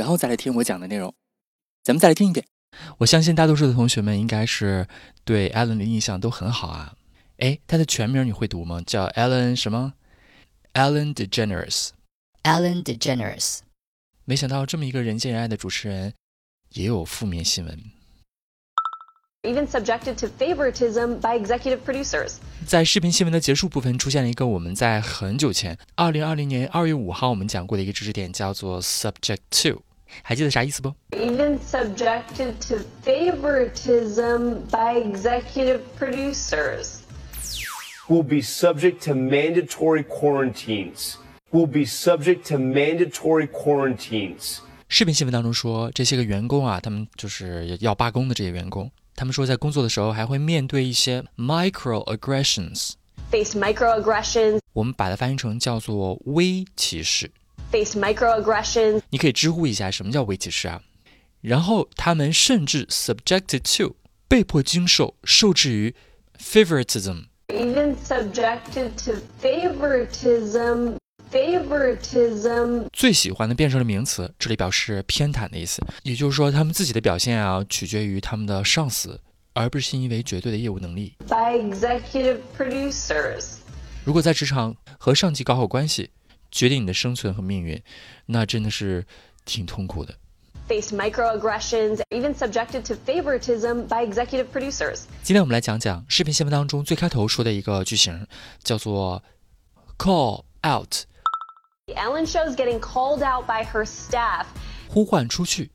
然后再来听我讲的内容，咱们再来听一遍。我相信大多数的同学们应该是对 Alan 的印象都很好啊。哎，他的全名你会读吗？叫 Alan 什么？Alan DeGeneres。Alan DeGeneres。没想到这么一个人见人爱的主持人，也有负面新闻。Even subjected to favoritism by executive producers。在视频新闻的结束部分，出现了一个我们在很久前，二零二零年二月五号我们讲过的一个知识点，叫做 subject to。还记得啥意思不？Even subjected to favoritism by executive producers. Will be subject to mandatory quarantines. Will be subject to mandatory quarantines. 视频新闻当中说，这些个员工啊，他们就是要罢工的这些员工。他们说，在工作的时候还会面对一些 microaggressions。Face microaggressions。我们把它翻译成叫做微歧视。 Face microaggressions。你可以知乎一下什么叫微歧视啊？然后他们甚至 subjected to 被迫经受受制于 favoritism。Even subjected to favoritism。favoritism 最喜欢的变成了名词，这里表示偏袒的意思。也就是说，他们自己的表现啊，取决于他们的上司，而不是因为绝对的业务能力。By executive producers，如果在职场和上级搞好关系，决定你的生存和命运，那真的是挺痛苦的。Face microaggressions, even subjected to favoritism by executive producers。今天我们来讲讲视频新闻当中最开头说的一个句型，叫做 call out。Ellen shows getting called out by her staff. 呼唤出去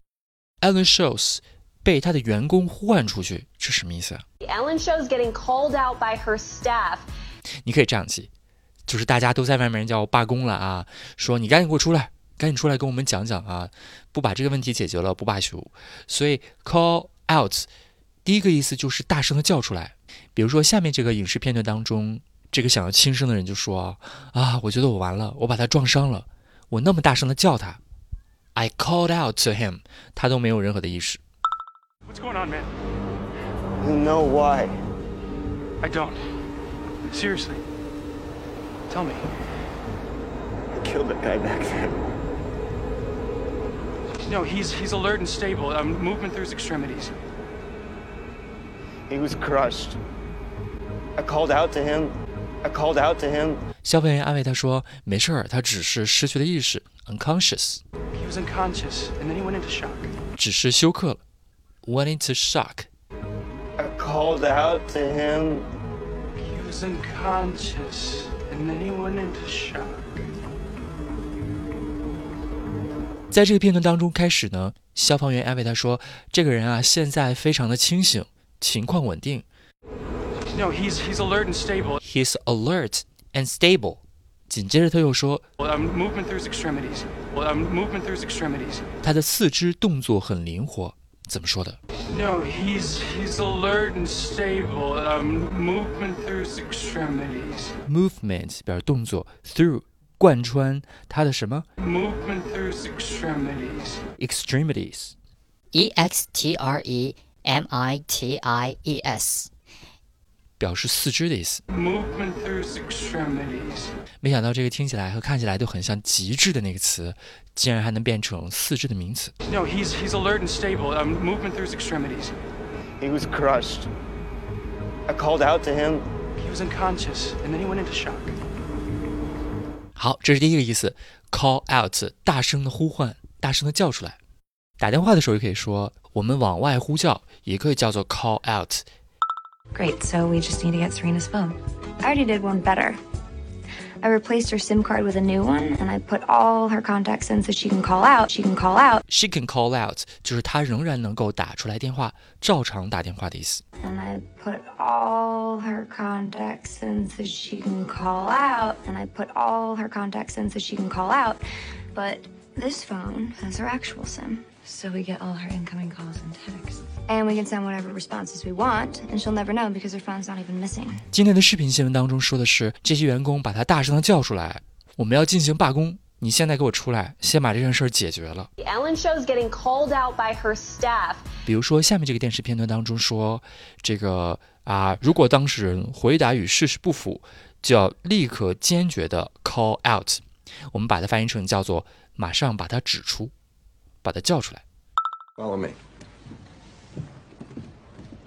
，Ellen shows 被他的员工呼唤出去，这什么意思啊？Ellen shows getting called out by her staff. 你可以这样记，就是大家都在外面叫罢工了啊，说你赶紧给我出来，赶紧出来跟我们讲讲啊，不把这个问题解决了不罢休。所以 call out 第一个意思就是大声的叫出来，比如说下面这个影视片段当中。这个想要轻生的人就说：“啊，我觉得我完了，我把他撞伤了，我那么大声的叫他，I called out to him，他都没有任何的意识。” What's going on, man? You know why? I don't. Seriously. Tell me. I killed that guy back then. No, he's he's alert and stable. Um, movement through his extremities. He was crushed. I called out to him. I called out to him. 消防员安慰他说：“没事儿，他只是失去了意识，unconscious。” He was unconscious, and then he went into shock. 只是休克了，went into shock. I called out to him. He was unconscious, And then he went into shock. 在这个片段当中，开始呢，消防员安慰他说：“这个人啊，现在非常的清醒，情况稳定。” No, he's he's alert and stable. He's alert and stable. 紧接着他又说：“I'm movement through his extremities. I'm movement through his extremities. 他的四肢动作很灵活。怎么说的？No, he's he's alert and stable. Um, movement through his extremities. Movement 表示动作，through 贯穿他的什么？Movement through his extremities. Extremities. E X T R E M I T I E S. 表示四肢的意思。没想到这个听起来和看起来都很像极致的那个词，竟然还能变成四肢的名词。No, he's he's alert and stable. Um, movement through his extremities. He was crushed. I called out to him. He was unconscious, and then he went into shock. 好，这是第一个意思，call out，大声的呼唤，大声的叫出来。打电话的时候也可以说，我们往外呼叫，也可以叫做 call out。Great, so we just need to get Serena's phone. I already did one better. I replaced her SIM card with a new one, and I put all her contacts in so she can call out. She can call out. She can call out 就是她仍然能够打出来电话，照常打电话的意思。And I put all her contacts in so she can call out. And I put all her contacts in so she can call out. But this phone has her actual SIM. So we get all her incoming calls and texts. And we can send whatever responses we want, and she'll never know because her phone's not even missing. 今天的视频新闻当中说的是，这些员工把他大声的叫出来，我们要进行罢工，你现在给我出来，先把这件事儿解决了。Ellen shows getting called out by her staff. 比如说下面这个电视片段当中说，这个啊，如果当事人回答与事实不符，就要立刻坚决的 call out。我们把它翻译成叫做马上把它指出，把它叫出来。 Follow me.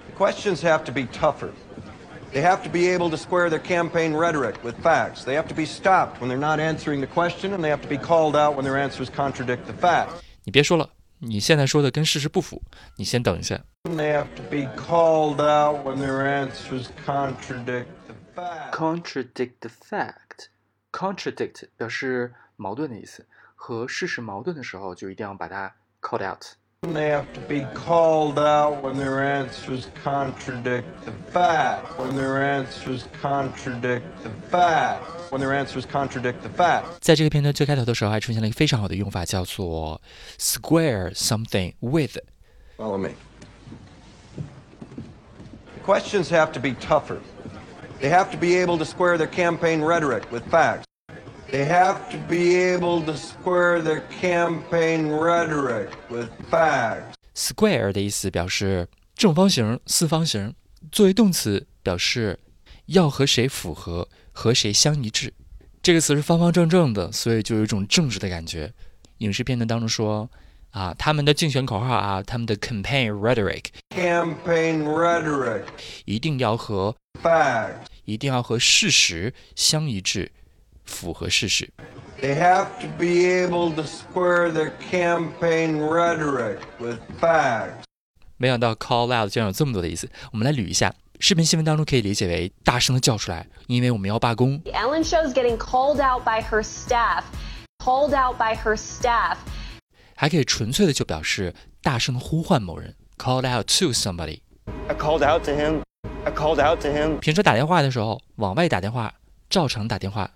The questions have to be tougher. They have to be able to square their campaign rhetoric with facts. They have to be stopped when they're not answering the question, and they have to be called out when their answers contradict the facts. 你别说了，你现在说的跟事实不符，你先等一下。 And they have to be called out when their answers contradict the facts. contradict the fact。contradict 表示矛盾的意思， 和事实矛盾的时候就一定要把它 called out。 And they have to be called out when their answers contradict the facts. When their answers contradict the facts. When their answers contradict the facts. 在这个片段最开头的时候，还出现了一个非常好的用法，叫做 square something with。 Follow me. The questions have to be tougher. They have to be able to square their campaign rhetoric with facts. They have to be able to square their campaign rhetoric with facts. square 的意思表示正方形、四方形，作为动词表示要和谁符合，和谁相一致。这个词是方方正正的，所以就有一种正直的感觉。影视片段当中说啊，他们的竞选口号啊，他们的 campaign rhetoric Campaign rhetoric. 一定要和 Facts. 一定要和事实相一致，符合事实。They have to be able to square their campaign rhetoric with facts. 没想到 call out 竟然有这么多的意思，我们来捋一下。视频新闻当中可以理解为大声的叫出来，因为我们要罢工。Ellen shows getting called out by her staff. Called out by her staff. 还可以纯粹的就表示大声的呼唤某人，called out to somebody。I called out to him. I called out to him. 平时打电话的时候，往外打电话，照常打电话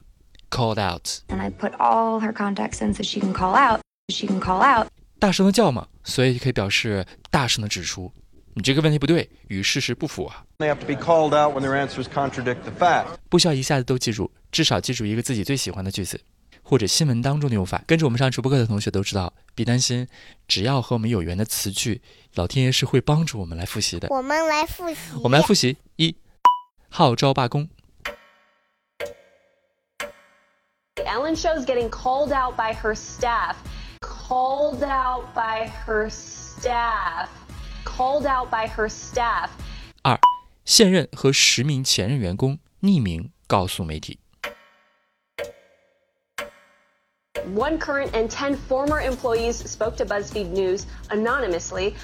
，called out，And I put all her contacts in so she can call out. She can call out. 大声的叫嘛，所以可以表示大声的指出你这个问题不对，与事实不符啊。They have to be called out when their answers contradict the facts. 不需要一下子都记住，至少记住一个自己最喜欢的句子，或者新闻当中的用法。跟着我们上直播课的同学都知道，别担心，只要和我们有缘的词句，老天爷是会帮助我们来复习的。我们来复习。我们来复习一，号召罢工；Ellen shows getting called out by her staff. Called out by her staff. Called out by her staff. 二，现任和十名前任员工匿名告诉媒体。 One current and 10 former employees spoke to BuzzFeed News anonymously.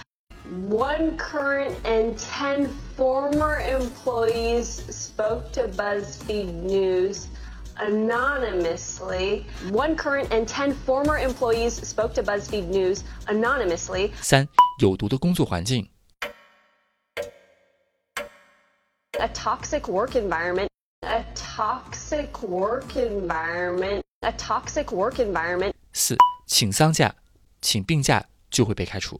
One current and 10 former employees spoke to BuzzFeed News anonymously. One current and 10 former employees spoke to BuzzFeed News anonymously. 三，有毒的工作环境； A toxic work environment. A toxic work environment. A toxic work environment. 四，请丧假，请病假就会被开除。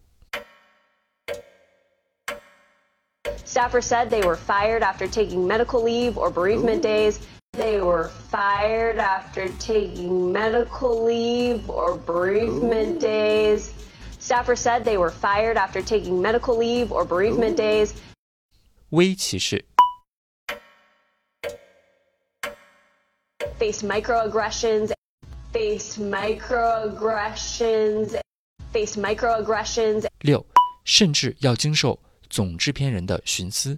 Staffers said they were fired after taking medical leave or bereavement days. They were fired after taking medical leave or bereavement days. Staffers said they were fired after taking medical leave or bereavement days. 微歧视； Faced microaggressions. Faced microaggressions. Faced microaggressions. 六，甚至要经受总制片人的徇私；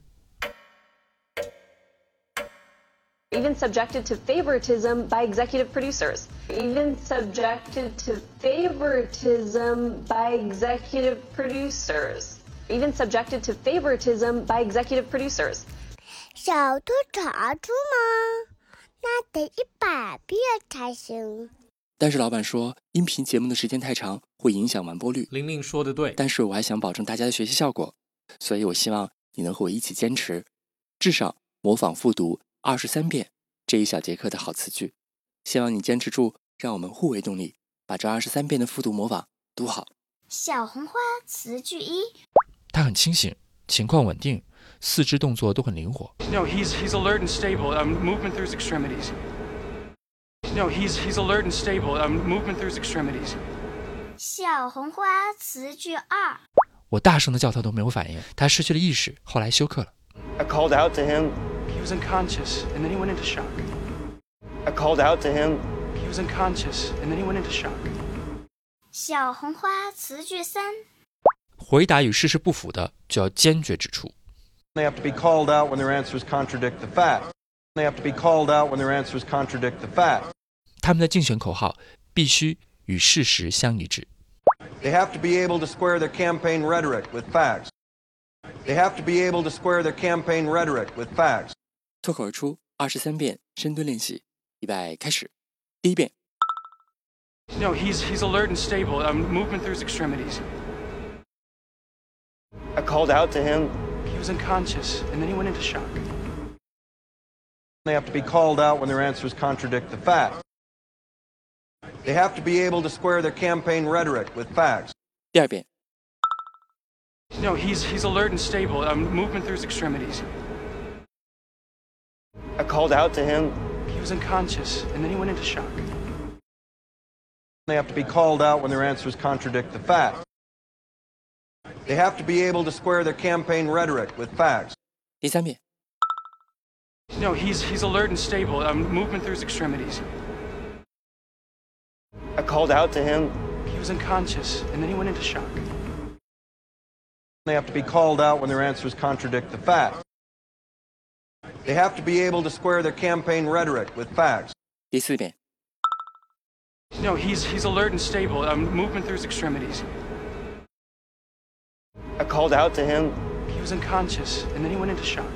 Even subjected to favoritism by executive producers. Even subjected to favoritism by executive producers. Even subjected to favoritism by executive producers. 小兔查出吗？那得一百遍才行。但是老板说，音频节目的时间太长，会影响完播率。玲玲说的对，但是我还想保证大家的学习效果，所以我希望你能和我一起坚持，至少模仿复读二十三遍这一小节课的好词句。希望你坚持住，让我们互为动力，把这二十三遍的复读模仿读好。小红花词句一，他很清醒，情况稳定，四肢动作都很灵活。No, he's he's alert and stable. Um, movement through his extremities. No, he's he's alert and stable. Um, movement through his extremities. 小红花词句二，我大声的叫他都没有反应，他失去了意识，后来休克了。I called out to him. He was unconscious, and then he went into shock. I called out to him. He was unconscious, and then he went into shock. 小红花词句三，回答与事实不符的，就要坚决指出。 They have to be called out when their answers contradict the fact. They have to be called out when their answers contradict the fact. 他们的竞选口号必须与事实相一致。 They have to be able to square their campaign rhetoric with facts. They have to be able to square their campaign rhetoric with facts. 脱口而出二十三遍深蹲练习，预备开始。第一遍， No, he's he's alert and stable. Um, movement through his extremities. I called out to him. He was unconscious, and then he went into shock. They have to be called out when their answers contradict the fact. They have to be able to square their campaign rhetoric with facts. 第二遍， No, he's he's alert and stable. Um, movement through his extremities. I called out to him. He was unconscious, and then he went into shock. They have to be called out when their answers contradict the fact. They have to be able to square their campaign rhetoric with facts. 第三遍， No, he's he's alert and stable. Um, movement through his extremities. I called out to him. He was unconscious, and then he went into shock. They have to be called out when their answers contradict the fact. They have to be able to square their campaign rhetoric with facts. 第四遍， No, he's he's alert and stable. Um, movement through his extremities. I called out to him. He was unconscious, and then he went into shock.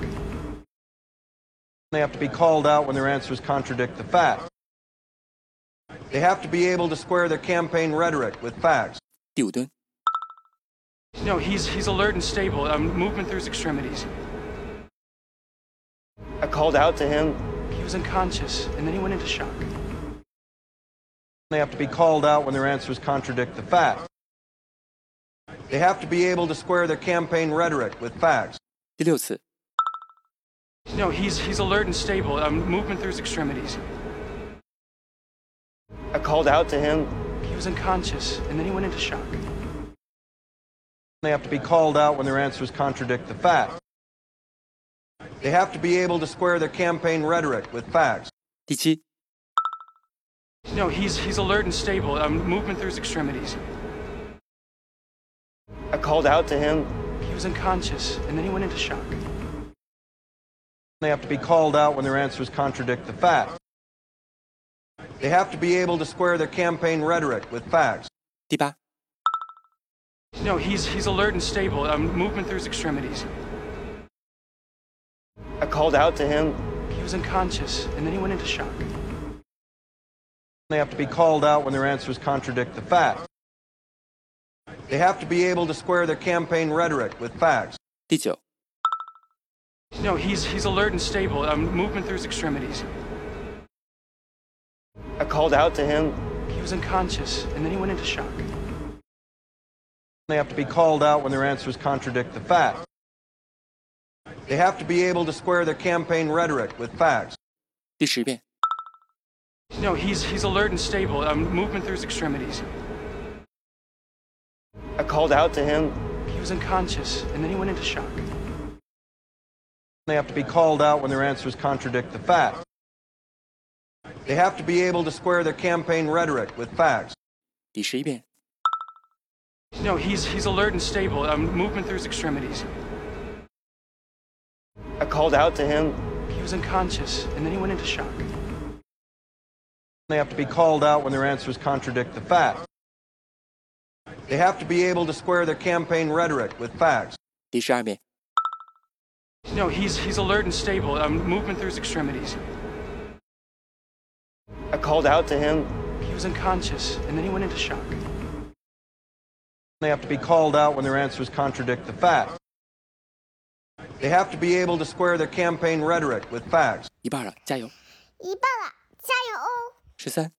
They have to be called out when their answers contradict the fact. They have to be able to square their campaign rhetoric with facts. 第五蹲， No, he's he's alert and stable. Um, movement through his extremities. I called out to him. He was unconscious, and then he went into shock. They have to be called out when their answers contradict the fact. They have to be able to square their campaign rhetoric with facts. 第六次， No, he's he's alert and stable. Um, movement through his extremities. I called out to him. He was unconscious, and then he went into shock. They have to be called out when their answers contradict the fact. They have to be able to square their campaign rhetoric with facts. 第七， No, he's he's alert and stable. Um, movement through his extremities. I called out to him. He was unconscious, and then he went into shock. They have to be called out when their answers contradict the fact. They have to be able to square their campaign rhetoric with facts. 第八， No, he's he's alert and stable. Um, movement through his extremities. I called out to him. He was unconscious, and then he went into shock. They have to be called out when their answers contradict the facts. They have to be able to square their campaign rhetoric with facts. 第九，No, he's he's alert and stable. Um, movement through his extremities. I called out to him. He was unconscious, and then he went into shock. They have to be called out when their answers contradict the fact. They have to be able to square their campaign rhetoric with facts. 第十遍， No, he's he's alert and stable. Um, movement through his extremities. I called out to him. He was unconscious, and then he went into shock. They have to be called out when their answers contradict the fact. They have to be able to square their campaign rhetoric with facts. 第十一遍， No, he's he's alert and stable. Um, movement through his extremities. I called out to him. He was unconscious, and then he went into shock. They have to be called out when their answers contradict the fact. They have to be able to square their campaign rhetoric with facts. 第十二遍， No, he's he's alert and stable. Um, movement through his extremities. I called out to him. He was unconscious, and then he went into shock. They have to be called out when their answers contradict the fact. They have to be able to square their campaign rhetoric with facts. 一半了，加油！一半了，加油哦！十三、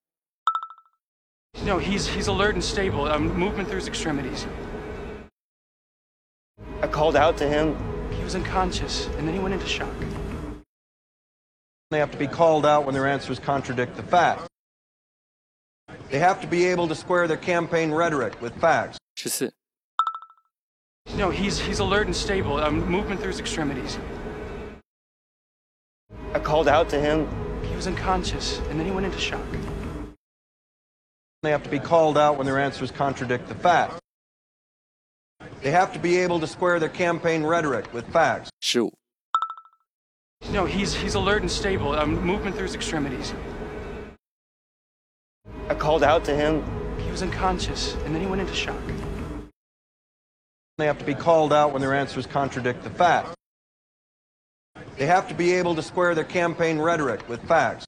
No, he's he's alert and stable. Um, movement through his extremities. I called out to him. He was unconscious, and then he went into shock. They have to be called out when their answers contradict the facts. They have to be able to square their campaign rhetoric with facts. 十四、 No, he's he's alert and stable. Um, movement through his extremities. I called out to him. He was unconscious, and then he went into shock. They have to be called out when their answers contradict the facts. They have to be able to square their campaign rhetoric with facts. Shoot. No, he's he's alert and stable. Um, movement through his extremities. I called out to him. He was unconscious, and then he went into shock. They have to be called out when their answers contradict the facts. They have to be able to square their campaign rhetoric with facts.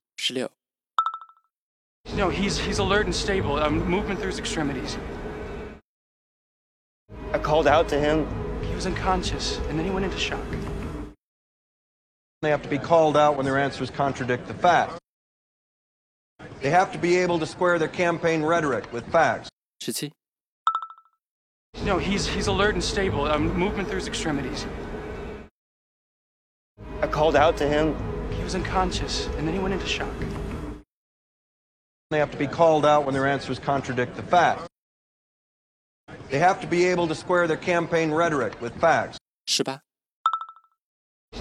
No, he's he's alert and stable. Um, movement through his extremities. I called out to him. He was unconscious, and then he went into shock. They have to be called out when their answers contradict the facts. They have to be able to square their campaign rhetoric with facts. 17. No, he's he's alert and stable. Um, movement through his extremities. I called out to him. He was unconscious, and then he went into shock. They have to be called out when their answers contradict the facts. They have to be able to square their campaign rhetoric with facts. 十八、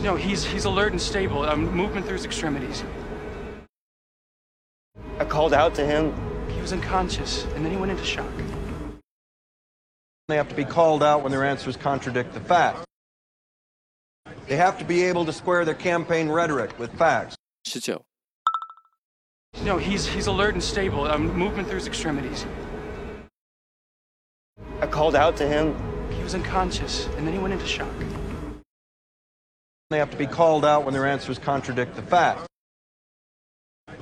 No, he's he's alert and stable. Um, movement through his extremities. I called out to him. He was unconscious, and then he went into shock. They have to be called out when their answers contradict the facts. They have to be able to square their campaign rhetoric with facts. 19. No, he's he's alert and stable. I'm um, movement through his extremities. I called out to him. He was unconscious, and then he went into shock. They have to be called out when their answers contradict the facts.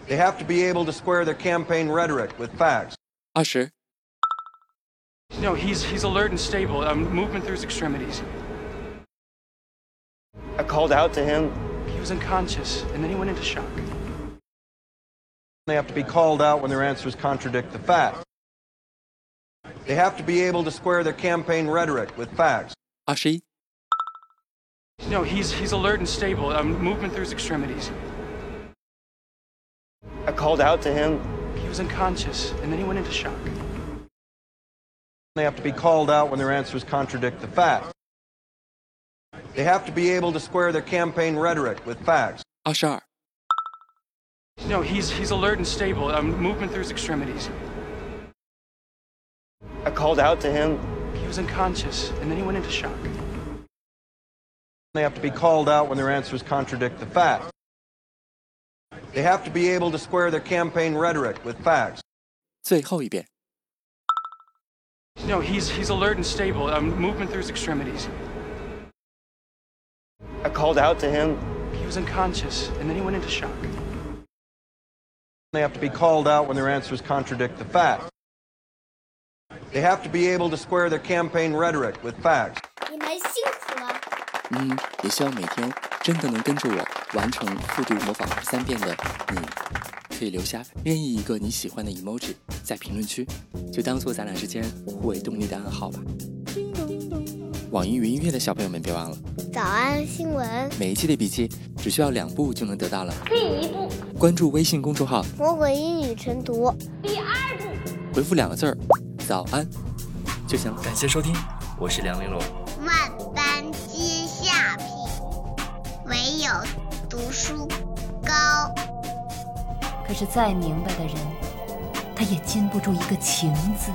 They have to be able to square their campaign rhetoric with facts. 20. No, he's he's alert and stable. Um, movement through his extremities. I called out to him. He was unconscious, and then he went into shock. They have to be called out when their answers contradict the facts. They have to be able to square their campaign rhetoric with facts. Ashi? No, he's he's alert and stable. Um, movement through his extremities. I called out to him. He was unconscious, and then he went into shock. They have to be called out when their answers contradict the facts. They have to be able to square their campaign rhetoric with facts. 二十二、 No, he's he's alert and stable. Um, movement through his extremities. I called out to him. He was unconscious, and then he went into shock. They have to be called out when their answers contradict the facts. They have to be able to square their campaign rhetoric with facts. 最后一遍。 No, he's he's alert and stable. Um, movement through his extremities. I called out to him. He was unconscious, and then he went into shock. They have to be called out when their answers contradict the facts. They have to be able to square their campaign rhetoric with facts. 你们辛苦了。嗯，也希望每天真的能跟着我 完成复读模仿十三遍的你，可以留下任意一个你喜欢的 emoji 在评论区，就当做咱俩之间互为动力的暗号吧。网易云音乐的小朋友们别忘了，早安新闻，每一期的笔记只需要两步就能得到了。第一步，关注微信公众号，魔鬼英语晨读。第二步，回复两个字儿“早安”就行了。感谢收听，我是梁玲珑。万般皆下品，唯有读书高。可是再明白的人，他也禁不住一个情字。